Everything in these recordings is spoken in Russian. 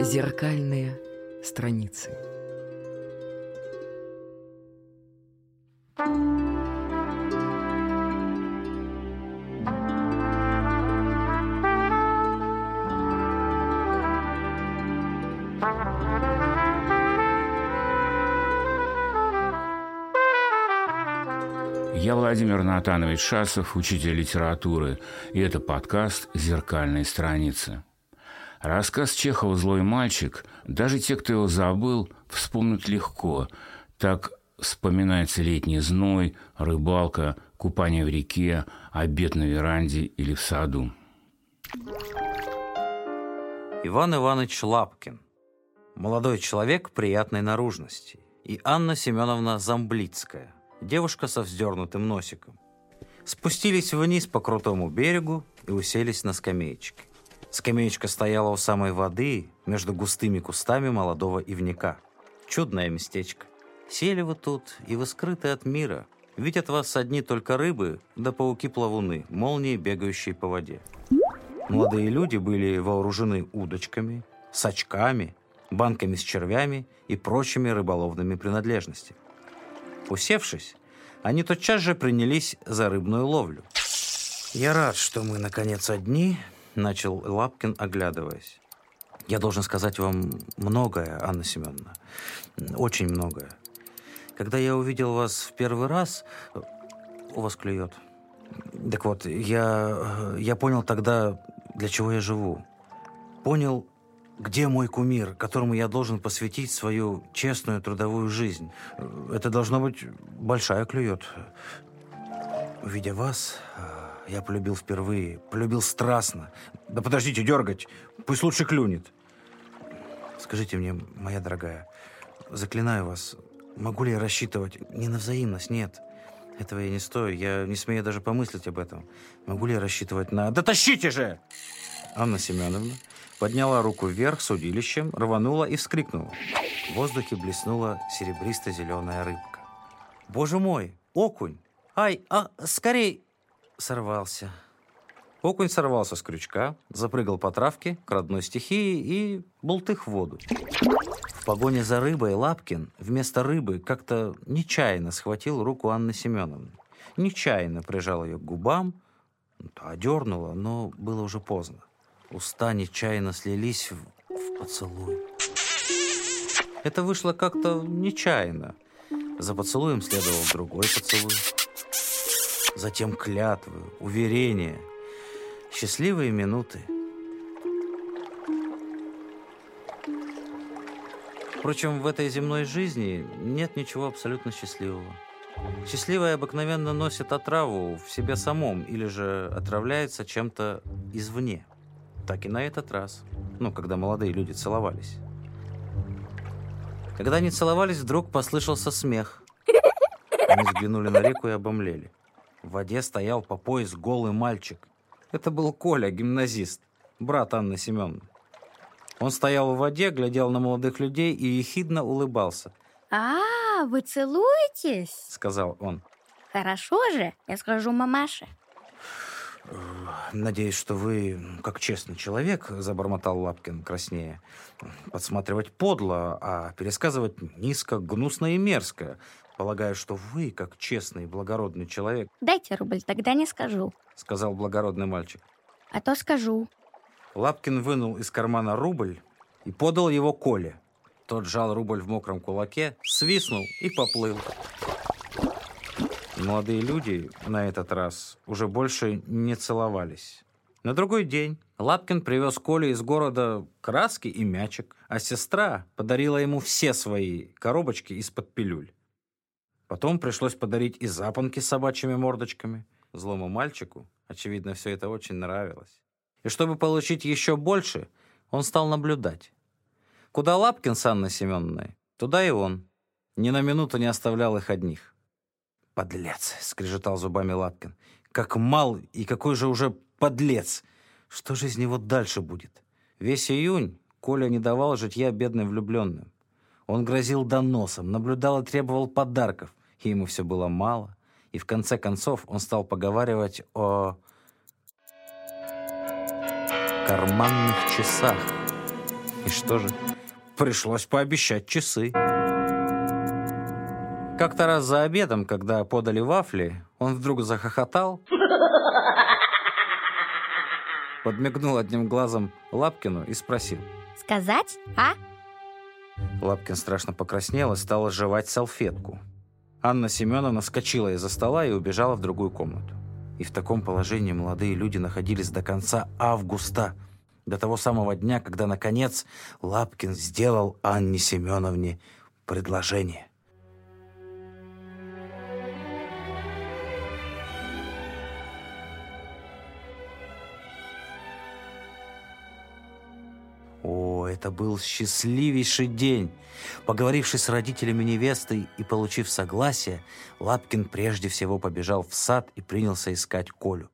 Зеркальные страницы. Я Владимир Натанович Шасов, учитель литературы, и это подкаст «Зеркальные страницы». Рассказ Чехова «Злой мальчик» даже те, кто его забыл, вспомнят легко. Так вспоминается летний зной, рыбалка, купание в реке, обед на веранде или в саду. Иван Иванович Лапкин. Молодой человек приятной наружности. И Анна Семеновна Замблицкая. Девушка со вздернутым носиком. Спустились вниз по крутому берегу и уселись на скамеечке. Скамеечка стояла у самой воды, между густыми кустами молодого ивника. Чудное местечко. Сели вы тут, и вы скрыты от мира. Видят вас одни только рыбы, да пауки-плавуны, молнии, бегающие по воде. Молодые люди были вооружены удочками, сачками, банками с червями и прочими рыболовными принадлежностями. Усевшись, они тотчас же принялись за рыбную ловлю. «Я рад, что мы, наконец, одни», — начал Лапкин, оглядываясь. «Я должен сказать вам многое, Анна Семеновна. Очень многое. Когда я увидел вас в первый раз... У вас клюет. Так вот, я, я понял тогда, для чего я живу. Понял, где мой кумир, которому я должен посвятить свою честную трудовую жизнь? Это должно быть большая клюет. Видя вас, я полюбил впервые, полюбил страстно. Да подождите, дергать, пусть лучше клюнет. Скажите мне, моя дорогая, заклинаю вас, могу ли я рассчитывать не на взаимность, нет. Этого я не стою, я не смею даже помыслить об этом. Могу ли я рассчитывать на... Да тащите же! Анна Семеновна подняла руку вверх с удилищем, рванула и вскрикнула. В воздухе блеснула серебристо-зеленая рыбка. «Боже мой! Окунь! Ай, а, скорей!» Сорвался. Окунь сорвался с крючка, запрыгал по травке к родной стихии и бултых в воду. В погоне за рыбой Лапкин вместо рыбы как-то нечаянно схватил руку Анны Семеновны. Нечаянно прижал ее к губам, одернула, но было уже поздно. Уста нечаянно слились в, в поцелуй. Это вышло как-то нечаянно. За поцелуем следовал другой поцелуй. Затем клятвы, уверения, счастливые минуты. Впрочем, в этой земной жизни нет ничего абсолютно счастливого. Счастливое обыкновенно носит отраву в себе самом или же отравляется чем-то извне. Так и на этот раз. Ну, когда молодые люди целовались. Когда они целовались, вдруг послышался смех. Они взглянули на реку и обомлели. В воде стоял по пояс голый мальчик. Это был Коля, гимназист, брат Анны Семеновны. Он стоял в воде, глядел на молодых людей и ехидно улыбался. «А, вы целуетесь?» — сказал он. «Хорошо же, я скажу мамаше». «Надеюсь, что вы, как честный человек, — забормотал Лапкин краснее, — подсматривать подло, а пересказывать низко, гнусно и мерзко. Полагаю, что вы, как честный, благородный человек... «Дайте рубль, тогда не скажу», — сказал благородный мальчик. «А то скажу». Лапкин вынул из кармана рубль и подал его Коле. Тот жал рубль в мокром кулаке, свистнул и поплыл. Молодые люди на этот раз уже больше не целовались. На другой день Лапкин привез Коле из города краски и мячик, а сестра подарила ему все свои коробочки из-под пилюль. Потом пришлось подарить и запонки с собачьими мордочками. Злому мальчику, очевидно, все это очень нравилось. И чтобы получить еще больше, он стал наблюдать. Куда Лапкин с Анной Семеновной, туда и он. Ни на минуту не оставлял их одних. «Подлец!» — скрежетал зубами Лапкин. «Как мал и какой же уже подлец! Что же из него дальше будет?» Весь июнь Коля не давал житья бедным влюбленным. Он грозил доносом, наблюдал и требовал подарков, и ему все было мало. И в конце концов он стал поговаривать о карманных часах. И что же? Пришлось пообещать часы. Как-то раз за обедом, когда подали вафли, он вдруг захохотал, подмигнул одним глазом Лапкину и спросил. Сказать, а? Лапкин страшно покраснел и стал жевать салфетку. Анна Семеновна вскочила из-за стола и убежала в другую комнату. И в таком положении молодые люди находились до конца августа, до того самого дня, когда, наконец, Лапкин сделал Анне Семеновне предложение. Это был счастливейший день. Поговорившись с родителями невесты и получив согласие, Лапкин прежде всего побежал в сад и принялся искать Колю.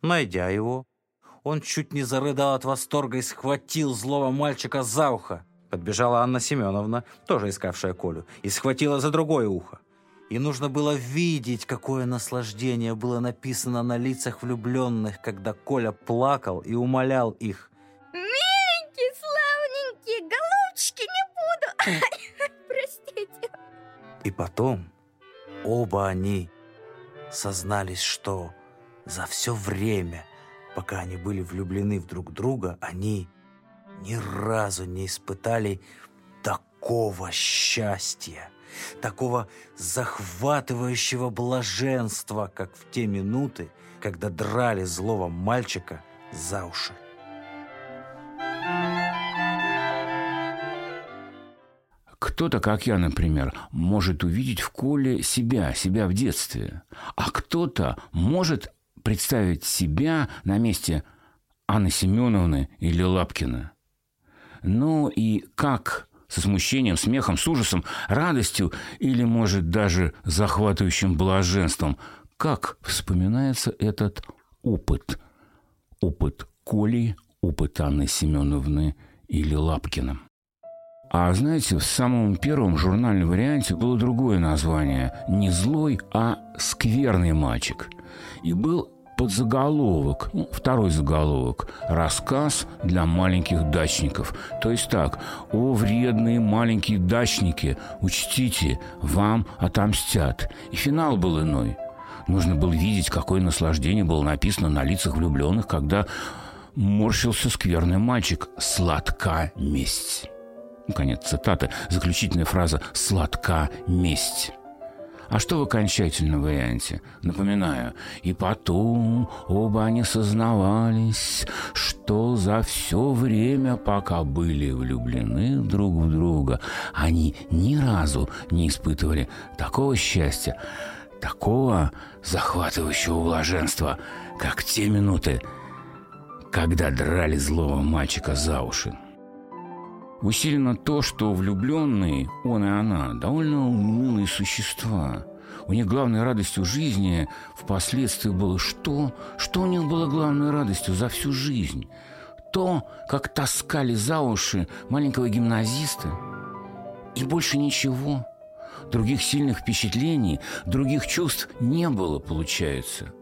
Найдя его, он чуть не зарыдал от восторга и схватил злого мальчика за ухо. Подбежала Анна Семеновна, тоже искавшая Колю, и схватила за другое ухо. И нужно было видеть, какое наслаждение было написано на лицах влюбленных, когда Коля плакал и умолял их. Простите. И потом оба они сознались, что за все время, пока они были влюблены в друг друга, они ни разу не испытали такого счастья, такого захватывающего блаженства, как в те минуты, когда драли злого мальчика за уши. Кто-то, как я, например, может увидеть в Коле себя, себя в детстве. А кто-то может представить себя на месте Анны Семеновны или Лапкина. Ну и как со смущением, смехом, с ужасом, радостью или, может, даже захватывающим блаженством, как вспоминается этот опыт. Опыт Коли, опыт Анны Семеновны или Лапкина. А знаете, в самом первом журнальном варианте было другое название. Не злой, а скверный мальчик. И был подзаголовок, ну, второй заголовок «Рассказ для маленьких дачников». То есть так, «О, вредные маленькие дачники, учтите, вам отомстят». И финал был иной. Нужно было видеть, какое наслаждение было написано на лицах влюбленных, когда морщился скверный мальчик «Сладка месть». Ну, конец цитаты, заключительная фраза «сладка месть». А что в окончательном варианте? Напоминаю, и потом оба они сознавались, что за все время, пока были влюблены друг в друга, они ни разу не испытывали такого счастья, такого захватывающего блаженства, как те минуты, когда драли злого мальчика за уши. Усилено то, что влюбленные, он и она, довольно унылые существа. У них главной радостью жизни впоследствии было что? Что у них было главной радостью за всю жизнь? То, как таскали за уши маленького гимназиста. И больше ничего. Других сильных впечатлений, других чувств не было, получается.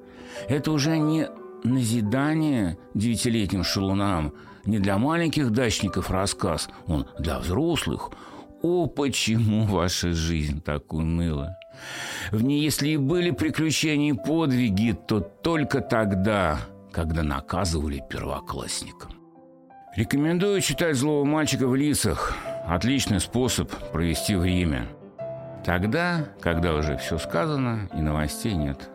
Это уже не назидание девятилетним шалунам – не для маленьких дачников рассказ, он для взрослых. О, почему ваша жизнь так уныла? В ней, если и были приключения и подвиги, то только тогда, когда наказывали первоклассникам. Рекомендую читать «Злого мальчика в лицах». Отличный способ провести время. Тогда, когда уже все сказано и новостей нет.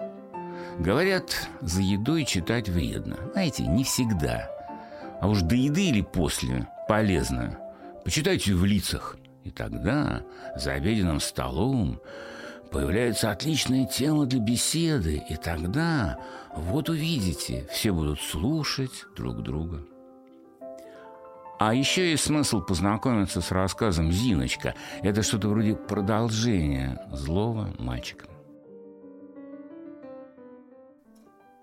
Говорят, за едой читать вредно. Знаете, не всегда – а уж до еды или после полезно. Почитайте в лицах. И тогда за обеденным столом появляется отличная тема для беседы. И тогда, вот увидите, все будут слушать друг друга. А еще есть смысл познакомиться с рассказом «Зиночка». Это что-то вроде продолжения «Злого мальчика».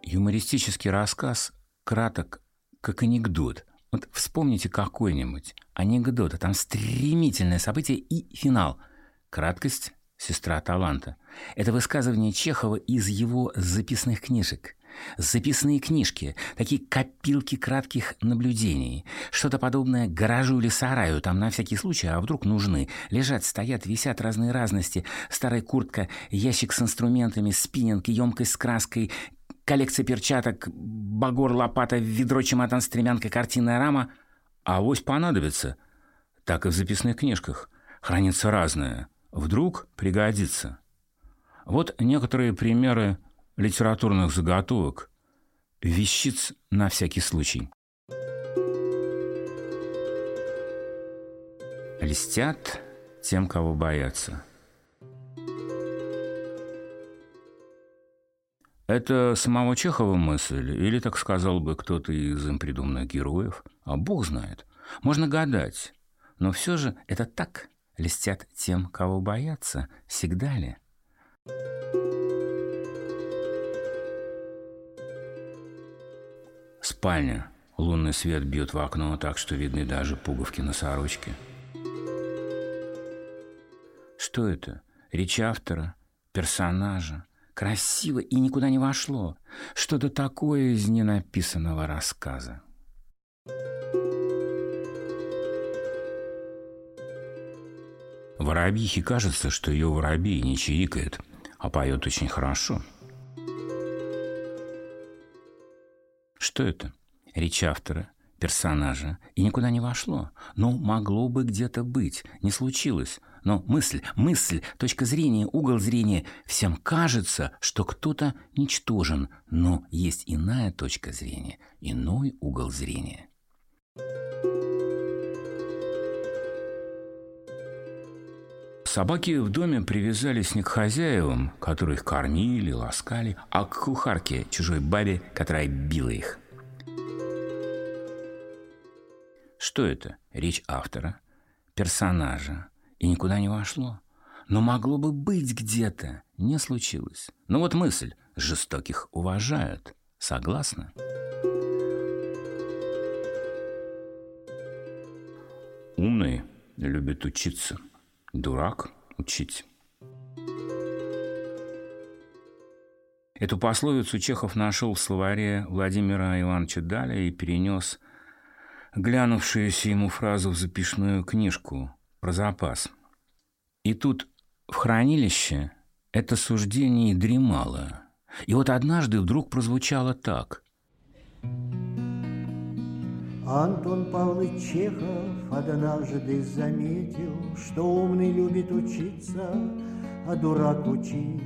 Юмористический рассказ краток как анекдот. Вот вспомните какой-нибудь анекдот, а там стремительное событие и финал. Краткость – сестра таланта. Это высказывание Чехова из его записных книжек. записные книжки, такие копилки кратких наблюдений, что-то подобное гаражу или сараю, там на всякий случай, а вдруг нужны. Лежат, стоят, висят разные разности, старая куртка, ящик с инструментами, спиннинг, емкость с краской, коллекция перчаток, багор, лопата, ведро, чемодан, стремянка, картинная рама. А авось понадобится. Так и в записных книжках. Хранится разное. Вдруг пригодится. Вот некоторые примеры литературных заготовок, вещиц на всякий случай. Листят тем, кого боятся. Это самого Чехова мысль, или так сказал бы кто-то из им героев? А бог знает. Можно гадать. Но все же это так. Листят тем, кого боятся. Всегда ли? Спальня. Лунный свет бьет в окно так, что видны даже пуговки на сорочке. Что это? Речь автора? Персонажа? Красиво и никуда не вошло. Что-то такое из ненаписанного рассказа. Воробьихе кажется, что ее воробей не чирикает, а поет очень хорошо – Что это? Речь автора, персонажа. И никуда не вошло. Но могло бы где-то быть. Не случилось. Но мысль, мысль, точка зрения, угол зрения. Всем кажется, что кто-то ничтожен. Но есть иная точка зрения, иной угол зрения. Собаки в доме привязались не к хозяевам, которые их кормили, ласкали, а к кухарке, чужой бабе, которая била их. Что это? Речь автора, персонажа. И никуда не вошло. Но могло бы быть где-то. Не случилось. Но вот мысль. Жестоких уважают. Согласна? Умный любит учиться – Дурак учить. Эту пословицу Чехов нашел в словаре Владимира Ивановича Даля и перенес глянувшуюся ему фразу в записную книжку про запас. И тут в хранилище это суждение дремало. И вот однажды вдруг прозвучало так. Антон Павлович Чехов однажды заметил, Что умный любит учиться, а дурак учить.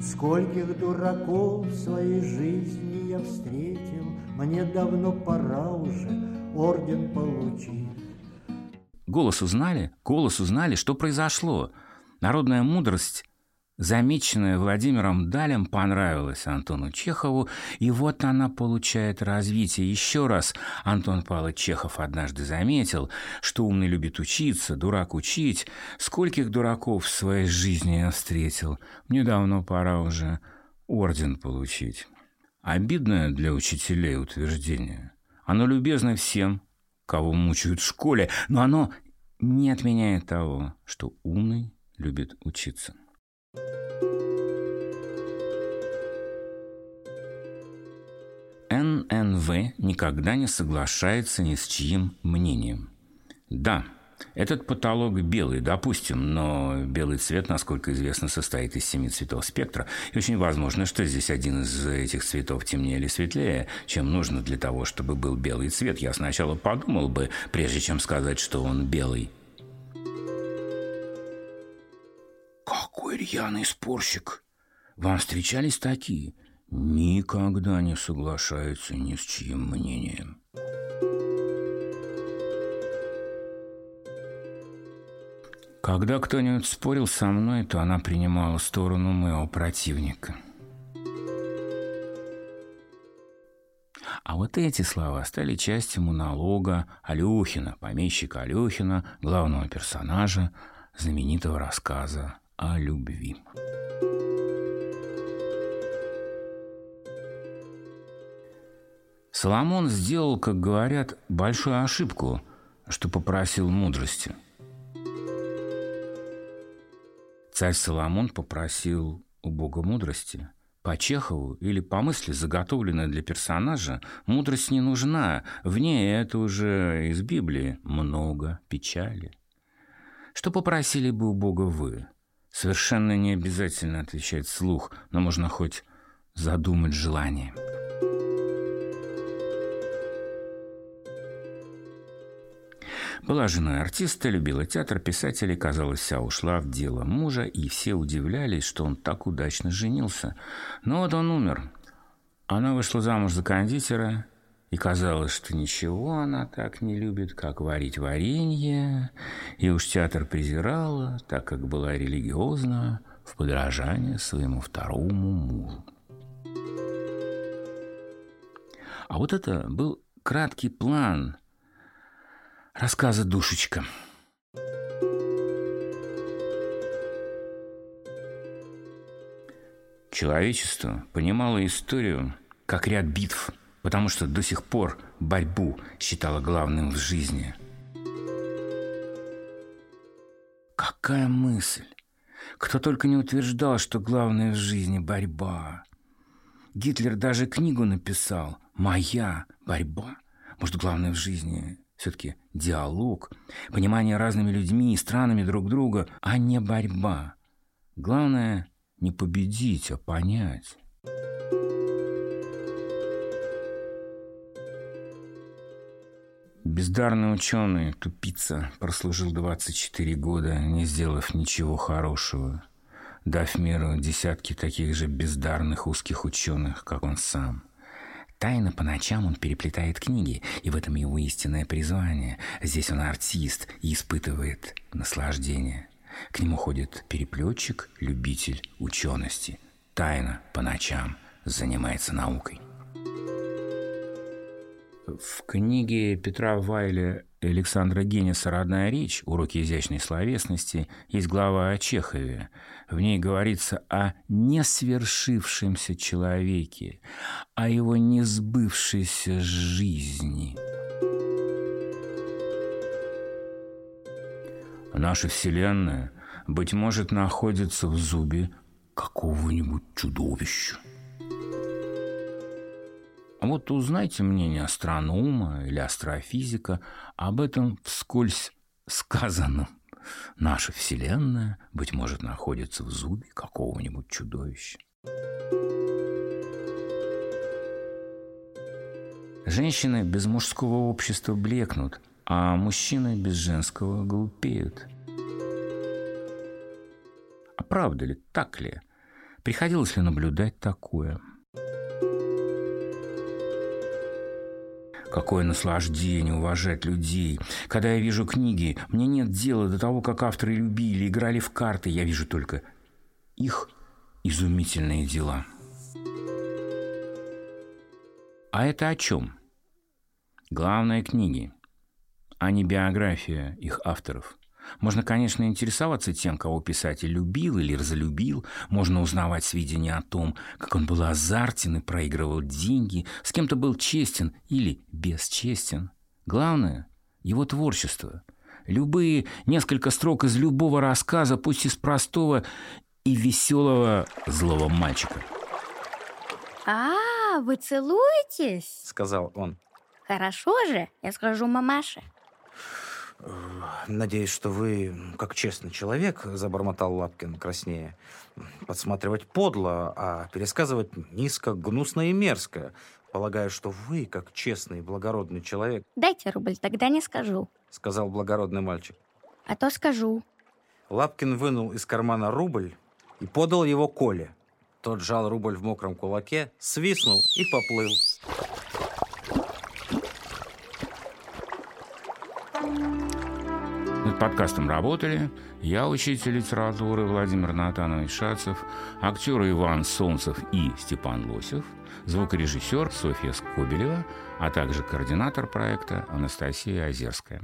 Скольких дураков в своей жизни я встретил, Мне давно пора уже орден получить. Голос узнали? Голос узнали, что произошло. Народная мудрость замеченная Владимиром Далем, понравилась Антону Чехову, и вот она получает развитие. Еще раз Антон Павлович Чехов однажды заметил, что умный любит учиться, дурак учить. Скольких дураков в своей жизни я встретил. Мне давно пора уже орден получить. Обидное для учителей утверждение. Оно любезно всем, кого мучают в школе, но оно не отменяет того, что умный любит учиться. ННВ никогда не соглашается ни с чьим мнением. Да, этот потолок белый, допустим, но белый цвет, насколько известно, состоит из семи цветов спектра. И очень возможно, что здесь один из этих цветов темнее или светлее, чем нужно для того, чтобы был белый цвет. Я сначала подумал бы, прежде чем сказать, что он белый. Какой рьяный спорщик! Вам встречались такие? Никогда не соглашаются ни с чьим мнением. Когда кто-нибудь спорил со мной, то она принимала сторону моего противника. А вот эти слова стали частью монолога Алюхина, помещика Алюхина, главного персонажа знаменитого рассказа о любви. Соломон сделал, как говорят, большую ошибку, что попросил мудрости. Царь Соломон попросил у Бога мудрости, По Чехову или по мысли, заготовленной для персонажа, мудрость не нужна. В ней это уже из Библии много печали. Что попросили бы у Бога вы? Совершенно не обязательно отвечать вслух, но можно хоть задумать желание. Была женой артиста, любила театр, писателей, казалось, вся ушла в дело мужа, и все удивлялись, что он так удачно женился. Но вот он умер. Она вышла замуж за кондитера, и казалось, что ничего она так не любит, как варить варенье, и уж театр презирала, так как была религиозна, в подражание своему второму мужу. А вот это был краткий план – Рассказа «Душечка». Человечество понимало историю как ряд битв, потому что до сих пор борьбу считало главным в жизни. Какая мысль! Кто только не утверждал, что главное в жизни – борьба. Гитлер даже книгу написал «Моя борьба». Может, главное в жизни все-таки диалог, понимание разными людьми и странами друг друга, а не борьба. Главное не победить, а понять. Бездарный ученый, тупица, прослужил 24 года, не сделав ничего хорошего, дав миру десятки таких же бездарных узких ученых, как он сам. Тайно по ночам он переплетает книги, и в этом его истинное призвание. Здесь он артист и испытывает наслаждение. К нему ходит переплетчик, любитель учености. Тайно по ночам занимается наукой. В книге Петра Вайля Александра Генниса «Родная речь. Уроки изящной словесности» есть глава о Чехове. В ней говорится о несвершившемся человеке, о его несбывшейся жизни. Наша Вселенная, быть может, находится в зубе какого-нибудь чудовища. Вот узнайте мнение астронома или астрофизика об этом вскользь сказанном. Наша Вселенная, быть может, находится в зубе какого-нибудь чудовища. Женщины без мужского общества блекнут, а мужчины без женского глупеют. А правда ли, так ли? Приходилось ли наблюдать такое – Какое наслаждение уважать людей. Когда я вижу книги, мне нет дела до того, как авторы любили, играли в карты. Я вижу только их изумительные дела. А это о чем? Главное книги, а не биография их авторов. Можно, конечно, интересоваться тем, кого писатель любил или разлюбил. Можно узнавать сведения о том, как он был азартен и проигрывал деньги, с кем-то был честен или бесчестен. Главное – его творчество. Любые несколько строк из любого рассказа, пусть из простого и веселого злого мальчика. А, вы целуетесь? Сказал он. Хорошо же, я скажу мамаше. «Надеюсь, что вы, как честный человек, — забормотал Лапкин краснее, — подсматривать подло, а пересказывать низко, гнусно и мерзко. Полагаю, что вы, как честный и благородный человек... Дайте рубль, тогда не скажу. — сказал благородный мальчик. А то скажу. Лапкин вынул из кармана рубль и подал его Коле. Тот жал рубль в мокром кулаке, свистнул и поплыл. Над подкастом работали я, учитель литературы Владимир Натанович Шацев, актеры Иван Солнцев и Степан Лосев, звукорежиссер Софья Скобелева, а также координатор проекта Анастасия Озерская.